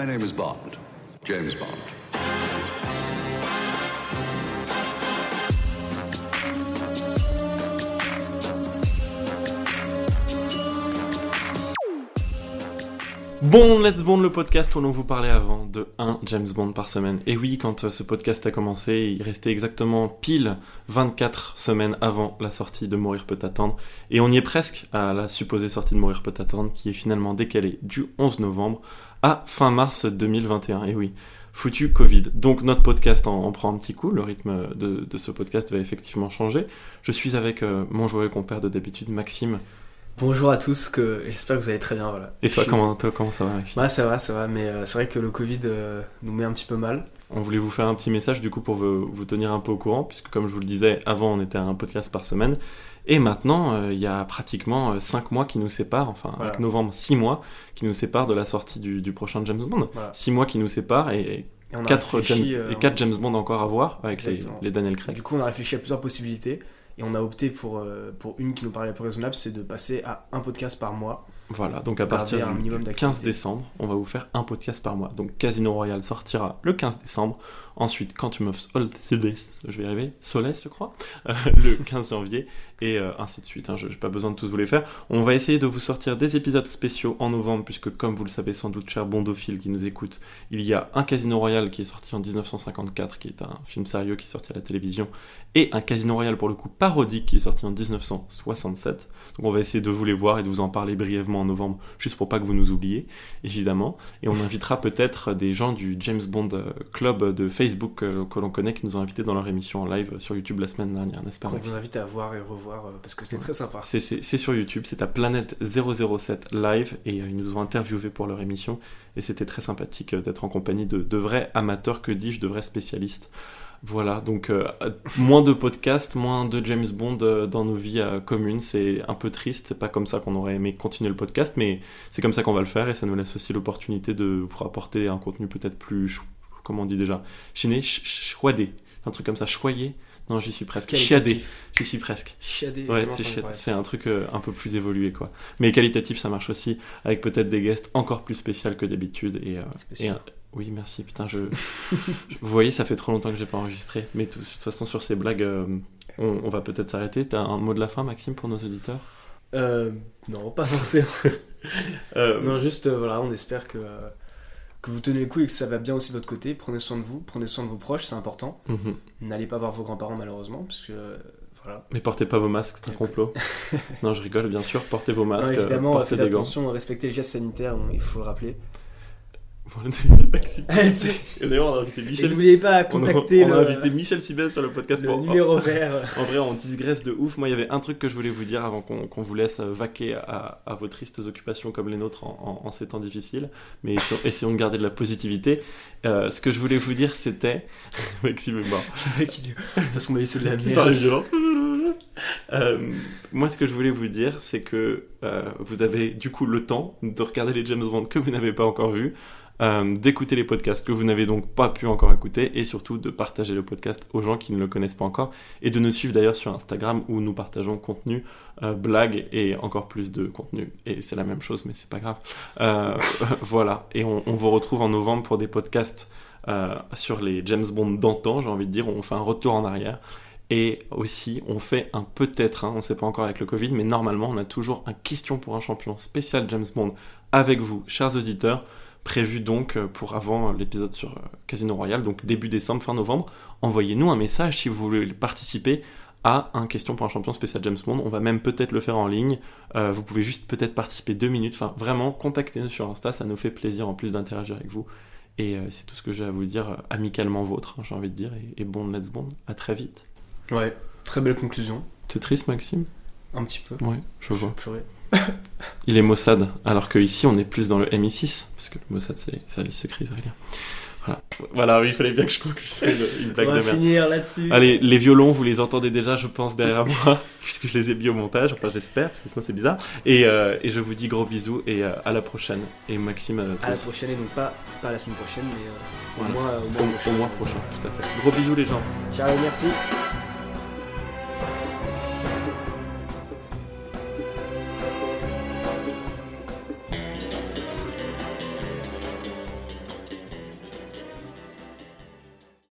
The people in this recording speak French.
My name is Bond, James Bond. Bon, Let's Bond, le podcast où l'on vous parlait avant de un James Bond par semaine. Et oui, quand euh, ce podcast a commencé, il restait exactement pile 24 semaines avant la sortie de Mourir peut attendre. Et on y est presque à la supposée sortie de Mourir peut attendre, qui est finalement décalée du 11 novembre à fin mars 2021. Et oui, foutu Covid. Donc notre podcast en, en prend un petit coup, le rythme de, de ce podcast va effectivement changer. Je suis avec euh, mon joyeux compère de d'habitude, Maxime. Bonjour à tous, que j'espère que vous allez très bien. Voilà. Et toi, suis- comment, toi, comment ça va, Maxime Ouais, ça va, ça va, mais euh, c'est vrai que le Covid euh, nous met un petit peu mal. On voulait vous faire un petit message du coup pour vous, vous tenir un peu au courant, puisque comme je vous le disais, avant on était à un podcast par semaine, et maintenant euh, il y a pratiquement 5 mois qui nous séparent, enfin Voilà. avec novembre 6 mois qui nous séparent de la sortie du, du prochain James Bond. Voilà. 6 mois qui nous séparent et Et on a 4 réfléchi, James, euh, et quatre James Bond encore à voir avec les Daniel Craig. Du coup, on a réfléchi à plusieurs possibilités et on a opté pour, euh, une qui nous paraît la plus raisonnable, c'est de passer à un podcast par mois. Voilà, donc à partir un du, minimum du d'activité. 15 décembre, on va vous faire un podcast par mois. Donc Casino Royale sortira le 15 décembre. Ensuite, Quantum of Solace, je vais y arriver, Solace, je crois, euh, le 15 janvier, et euh, ainsi de suite. hein, je n'ai pas besoin de tous vous les faire. On va essayer de vous sortir des épisodes spéciaux en novembre, puisque comme vous le savez sans doute, cher bondophile qui nous écoute, il y a un Casino Royale qui est sorti en 1954, qui est un film sérieux qui est sorti à la télévision, et un Casino Royale pour le coup parodique qui est sorti en 1967. Donc on va essayer de vous les voir et de vous en parler brièvement en novembre, juste pour pas que vous nous oubliez, évidemment. Et on invitera peut-être des gens du James Bond euh, Club de Facebook euh, que l'on connaît qui nous ont invités dans leur émission en live sur YouTube la semaine dernière, n'est-ce pas Maxime vous invite à voir et revoir euh, parce que c'était Ouais. très sympa. c'est, sur YouTube, c'est à Planète 007 Live et ils nous ont interviewés pour leur émission et c'était très sympathique d'être en compagnie de, de vrais amateurs, que dis-je, de vrais spécialistes. Voilà, donc euh, moins de podcasts, moins de James Bond euh, dans nos vies euh, communes, c'est un peu triste, c'est pas comme ça qu'on aurait aimé continuer le podcast, mais c'est comme ça qu'on va le faire et ça nous laisse aussi l'opportunité de vous rapporter un contenu peut-être plus, comment on dit déjà, chiné, ch- ch- choidé, un truc comme ça, choyé, non j'y suis presque, chiadé, j'y suis presque. Chiadé. Ouais, c'est un truc euh, un peu plus évolué, quoi. Mais qualitatif, ça marche aussi, avec peut-être des guests encore plus spéciaux que d'habitude. Et, et, euh, oui, merci. Putain, je... Vous voyez, ça fait trop longtemps que j'ai pas enregistré. Mais de toute façon, sur ces blagues, euh, on, on va peut-être s'arrêter. T'as un mot de la fin, Maxime, pour nos auditeurs? Euh, non, pas forcément. Euh, non, juste euh, voilà, on espère que, euh, que vous tenez le coup et que ça va bien aussi de votre côté. Prenez soin de vous, prenez soin de vos proches, c'est important. mhm. N'allez pas voir vos grands-parents malheureusement, parce que voilà. Mais portez pas vos masques, c'est un complot. non, je rigole, bien sûr. Portez vos Non, masques, euh, évidemment, portez faites des gants. attention, respectez les gestes sanitaires, il faut le rappeler. Voilà, c'est Maxime. Et Et d'ailleurs, on a invité Michel. n'oubliez pas à On a, contacter on a le, invité Michel Sibel sur le podcast le pour numéro vert. En vrai, on digresse de ouf. Moi, il y avait un truc que je voulais vous dire avant qu'on vous laisse euh, vaquer à, à vos tristes occupations comme les nôtres en, en- en ces temps difficiles. Mais essayons, essayons de garder de la positivité. Euh, ce que je voulais vous dire, c'était. Maxime est mort. Parce qu'on m'a dit c'est de la merde. Euh, moi, ce que je voulais vous dire, c'est que euh, vous avez du coup le temps de regarder les James Bond que vous n'avez pas encore vus, euh, d'écouter les podcasts que vous n'avez donc pas pu encore écouter, et surtout de partager le podcast aux gens qui ne le connaissent pas encore, et de nous suivre d'ailleurs sur Instagram où nous partageons contenu, blagues et encore plus de contenu. Et c'est la même chose, mais c'est pas grave. Voilà, et on, vous retrouve en novembre pour des podcasts sur les James Bond d'antan, j'ai envie de dire, on fait un retour en arrière. Et aussi, on fait un peut-être, hein, on ne sait pas encore avec le Covid, mais normalement, on a toujours un question pour un champion spécial James Bond avec vous, chers auditeurs, prévu donc euh, pour avant l'épisode sur euh, Casino Royale, donc début décembre, fin novembre. Envoyez-nous un message si vous voulez participer à un question pour un champion spécial James Bond. On va même peut-être le faire en ligne. Euh, vous pouvez juste peut-être participer deux minutes. Enfin, vraiment, contactez-nous sur Insta, ça nous fait plaisir en plus d'interagir avec vous. Et c'est tout ce que j'ai à vous dire, amicalement vôtre, hein, j'ai envie de dire. Et, et bon, let's Bond, à très vite. Ouais, très belle conclusion. T'es triste, Maxime? Un petit peu. Ouais, je vois. Il est Mossad, alors qu'ici on est plus dans le MI6, parce que le Mossad c'est service secret israélien. Voilà. voilà, oui, il fallait bien que je conclue une, blague On va finir là-dessus. Allez, les violons, vous les entendez déjà, je pense, derrière moi, puisque je les ai mis au montage, enfin j'espère, parce que sinon c'est bizarre. Et, euh, et je vous dis gros bisous et euh, à la prochaine. Et Maxime, à toi À la prochaine, et donc pas, pas la semaine prochaine, mais euh, au moins, au Au, mois au mois prochain, tout à fait. Gros bisous les gens. Ciao, merci.